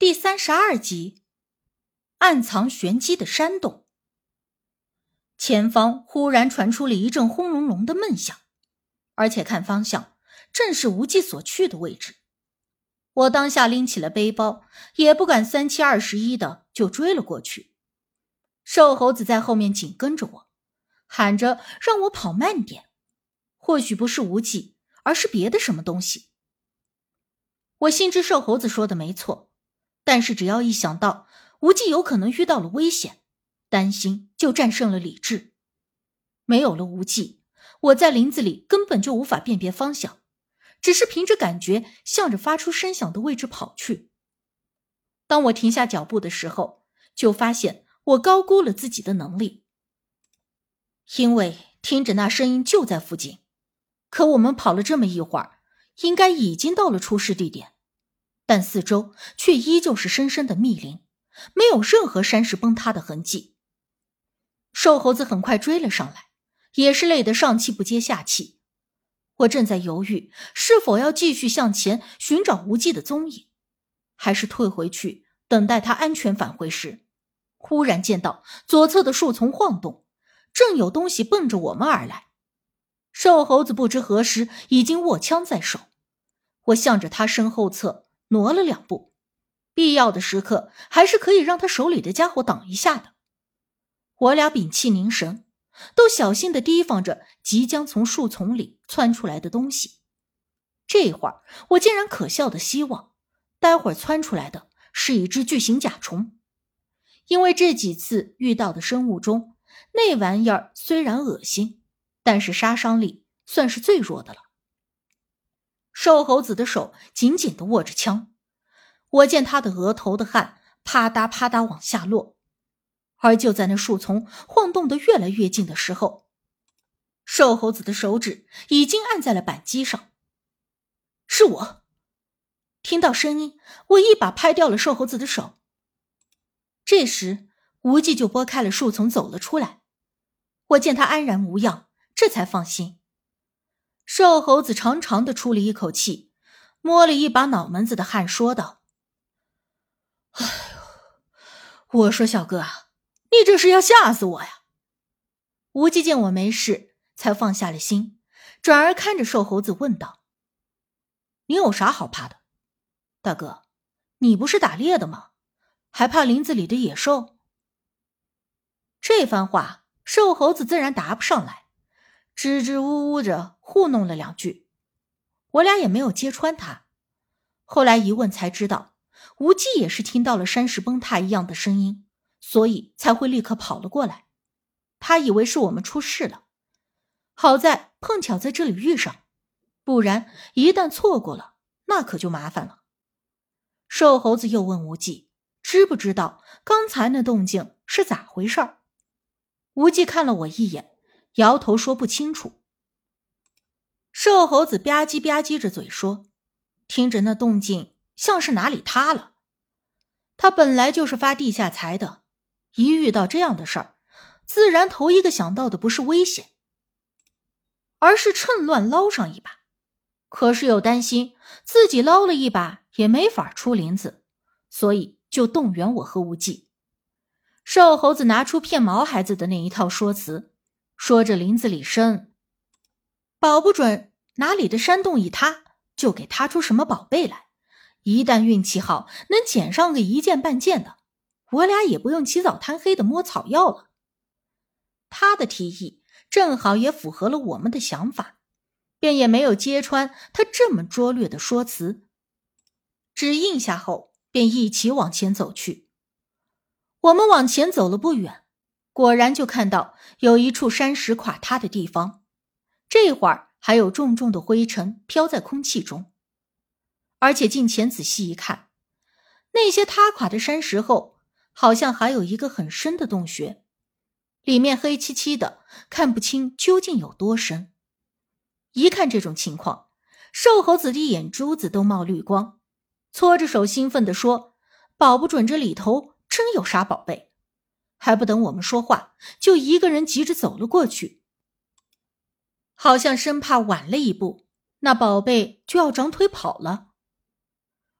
第三十二集，暗藏玄机的山洞。前方忽然传出了一阵轰隆隆的闷响，而且看方向，正是无忌所去的位置。我当下拎起了背包，也不敢三七二十一的就追了过去。瘦猴子在后面紧跟着我，喊着让我跑慢点。或许不是无忌，而是别的什么东西。我心知瘦猴子说的没错。但是，只要一想到无忌有可能遇到了危险，担心就战胜了理智。没有了无忌，我在林子里根本就无法辨别方向，只是凭着感觉向着发出声响的位置跑去。当我停下脚步的时候，就发现我高估了自己的能力，因为听着那声音就在附近，可我们跑了这么一会儿，应该已经到了出事地点。但四周却依旧是深深的密林，没有任何山石崩塌的痕迹。瘦猴子很快追了上来，也是累得上气不接下气。我正在犹豫是否要继续向前寻找无忌的踪影，还是退回去等待他安全返回时，忽然见到左侧的树丛晃动，正有东西奔着我们而来。瘦猴子不知何时已经握枪在手，我向着他身后侧。挪了两步，必要的时刻还是可以让他手里的家伙挡一下的。我俩屏气凝神，都小心的提防着即将从树丛里窜出来的东西。这会儿我竟然可笑的希望，待会儿窜出来的是一只巨型甲虫，因为这几次遇到的生物中，那玩意儿虽然恶心，但是杀伤力算是最弱的了。瘦猴子的手紧紧的握着枪，我见他的额头的汗啪嗒啪嗒往下落，而就在那树丛晃动的越来越近的时候，瘦猴子的手指已经按在了扳机上。是我，听到声音，我一把拍掉了瘦猴子的手。这时，无忌就拨开了树丛走了出来，我见他安然无恙，这才放心。瘦猴子长长的出了一口气，摸了一把脑门子的汗，说道：“哎呦，我说小哥，你这是要吓死我呀！”无忌见我没事，才放下了心，转而看着瘦猴子问道：“你有啥好怕的？大哥，你不是打猎的吗？还怕林子里的野兽？”这番话，瘦猴子自然答不上来，支支吾吾着。糊弄了两句，我俩也没有揭穿他。后来一问才知道，无忌也是听到了山石崩塌一样的声音，所以才会立刻跑了过来。他以为是我们出事了，好在碰巧在这里遇上，不然一旦错过了，那可就麻烦了。瘦猴子又问无忌，知不知道刚才那动静是咋回事？无忌看了我一眼，摇头说不清楚。瘦猴子吧唧吧唧着嘴说：“听着那动静，像是哪里塌了。他本来就是发地下财的，一遇到这样的事儿，自然头一个想到的不是危险，而是趁乱捞上一把。可是又担心自己捞了一把也没法出林子，所以就动员我和无忌。瘦猴子拿出骗毛孩子的那一套说辞，说这林子里深。”保不准哪里的山洞一塌，就给塌出什么宝贝来。一旦运气好，能捡上个一件半件的，我俩也不用起早贪黑的摸草药了。他的提议正好也符合了我们的想法，便也没有揭穿他这么拙劣的说辞，只应下后便一起往前走去。我们往前走了不远，果然就看到有一处山石垮塌的地方。这会儿还有重重的灰尘飘在空气中，而且近前仔细一看，那些塌垮的山石后，好像还有一个很深的洞穴，里面黑漆漆的，看不清究竟有多深。一看这种情况，瘦猴子的眼珠子都冒绿光，搓着手兴奋地说：“保不准这里头真有啥宝贝！”还不等我们说话，就一个人急着走了过去。好像生怕晚了一步，那宝贝就要长腿跑了。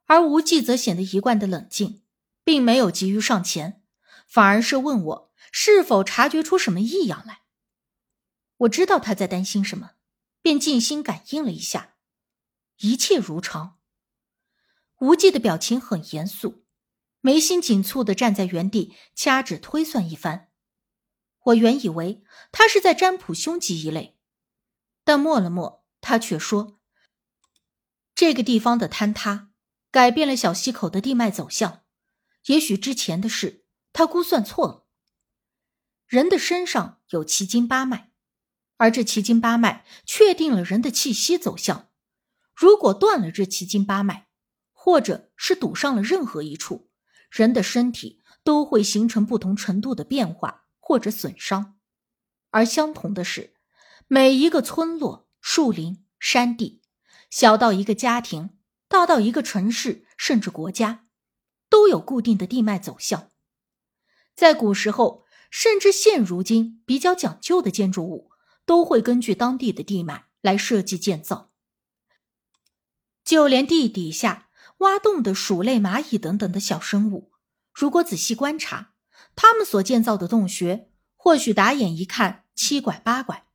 而无忌则显得一贯的冷静，并没有急于上前，反而是问我是否察觉出什么异样来。我知道他在担心什么，便静心感应了一下，一切如常。无忌的表情很严肃，眉心紧蹙的站在原地，掐指推算一番。我原以为他是在占卜凶吉一类，但默了默，他却说：“这个地方的坍塌。”改变了小溪口的地脉走向，也许之前的事他估算错了。人的身上有奇经八脉，而这奇经八脉确定了人的气息走向。如果断了这奇经八脉，或者是堵上了任何一处，人的身体都会形成不同程度的变化或者损伤。而相同的是，每一个村落、树林、山地，小到一个家庭。大到一个城市，甚至国家，都有固定的地脉走向。在古时候，甚至现如今，比较讲究的建筑物都会根据当地的地脉来设计建造。就连地底下挖洞的鼠类、蚂蚁等等的小生物，如果仔细观察，他们所建造的洞穴，或许打眼一看七拐八拐，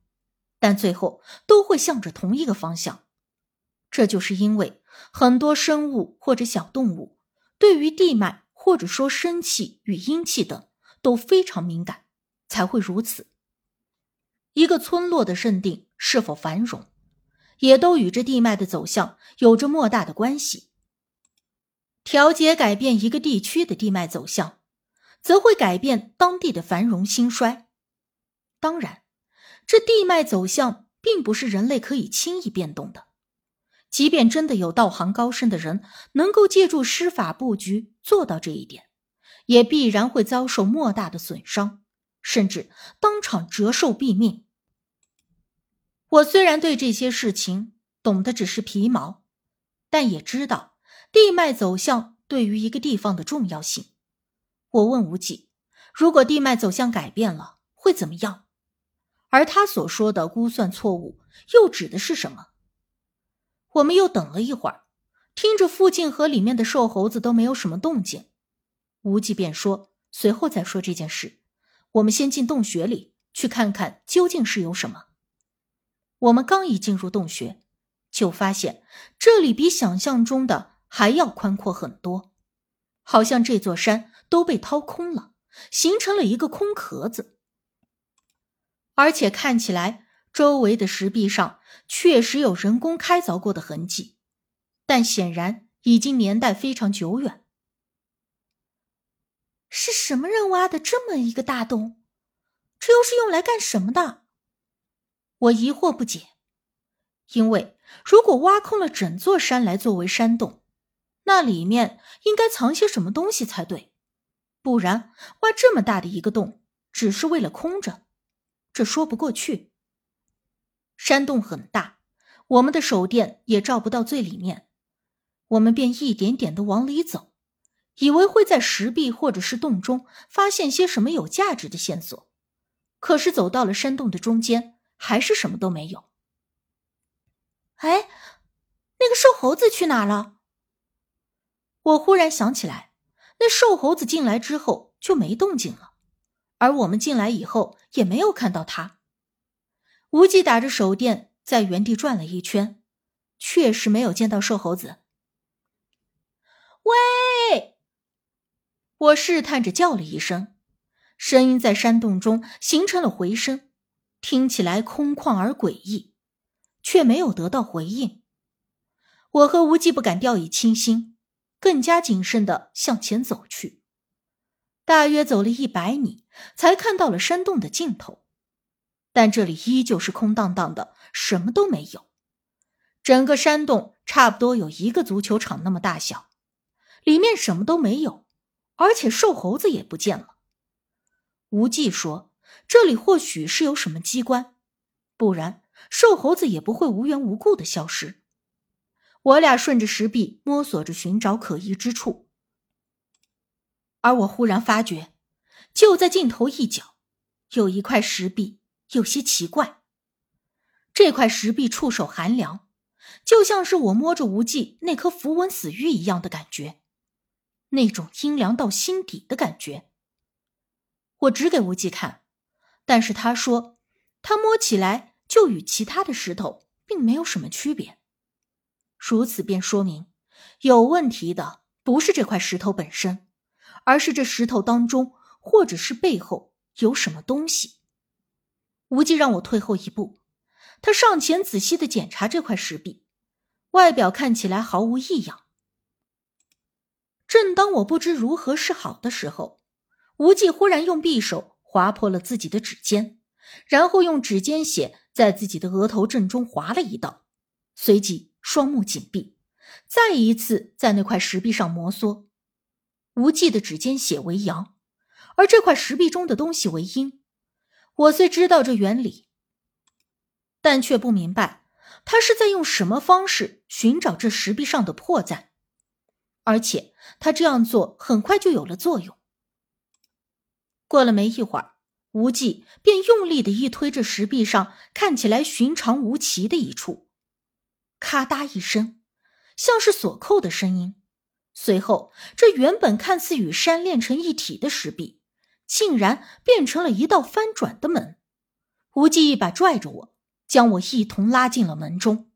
但最后都会向着同一个方向。这就是因为。很多生物或者小动物对于地脉或者说生气与阴气等都非常敏感，才会如此。一个村落的认定是否繁荣，也都与这地脉的走向有着莫大的关系。调节改变一个地区的地脉走向，则会改变当地的繁荣兴衰。当然，这地脉走向并不是人类可以轻易变动的。即便真的有道行高深的人能够借助施法布局做到这一点，也必然会遭受莫大的损伤，甚至当场折寿毙命。我虽然对这些事情懂得只是皮毛，但也知道地脉走向对于一个地方的重要性。我问无忌：“如果地脉走向改变了，会怎么样？”而他所说的估算错误，又指的是什么？我们又等了一会儿，听着附近和里面的瘦猴子都没有什么动静，无忌便说：“随后再说这件事，我们先进洞穴里去看看究竟是有什么。”我们刚一进入洞穴，就发现这里比想象中的还要宽阔很多，好像这座山都被掏空了，形成了一个空壳子，而且看起来。周围的石壁上确实有人工开凿过的痕迹，但显然已经年代非常久远。是什么人挖的这么一个大洞？这又是用来干什么的？我疑惑不解。因为如果挖空了整座山来作为山洞，那里面应该藏些什么东西才对，不然挖这么大的一个洞只是为了空着，这说不过去。山洞很大，我们的手电也照不到最里面，我们便一点点的往里走，以为会在石壁或者是洞中发现些什么有价值的线索。可是走到了山洞的中间，还是什么都没有。哎，那个瘦猴子去哪了？我忽然想起来，那瘦猴子进来之后就没动静了，而我们进来以后也没有看到他。无忌打着手电在原地转了一圈，确实没有见到瘦猴子。喂！我试探着叫了一声，声音在山洞中形成了回声，听起来空旷而诡异，却没有得到回应。我和无忌不敢掉以轻心，更加谨慎的向前走去。大约走了一百米，才看到了山洞的尽头。但这里依旧是空荡荡的，什么都没有。整个山洞差不多有一个足球场那么大小，里面什么都没有，而且瘦猴子也不见了。无忌说：“这里或许是有什么机关，不然瘦猴子也不会无缘无故的消失。”我俩顺着石壁摸索着寻找可疑之处，而我忽然发觉，就在尽头一角，有一块石壁。有些奇怪，这块石壁触手寒凉，就像是我摸着无忌那颗符文死玉一样的感觉，那种阴凉到心底的感觉。我指给无忌看，但是他说，他摸起来就与其他的石头并没有什么区别。如此便说明，有问题的不是这块石头本身，而是这石头当中或者是背后有什么东西。无忌让我退后一步，他上前仔细的检查这块石壁，外表看起来毫无异样。正当我不知如何是好的时候，无忌忽然用匕首划破了自己的指尖，然后用指尖血在自己的额头正中划了一道，随即双目紧闭，再一次在那块石壁上摩挲。无忌的指尖血为阳，而这块石壁中的东西为阴。我虽知道这原理，但却不明白他是在用什么方式寻找这石壁上的破绽，而且他这样做很快就有了作用。过了没一会儿，无忌便用力的一推这石壁上看起来寻常无奇的一处，咔嗒一声，像是锁扣的声音。随后，这原本看似与山连成一体的石壁，竟然变成了一道翻转的门。无忌一把拽着我，将我一同拉进了门中。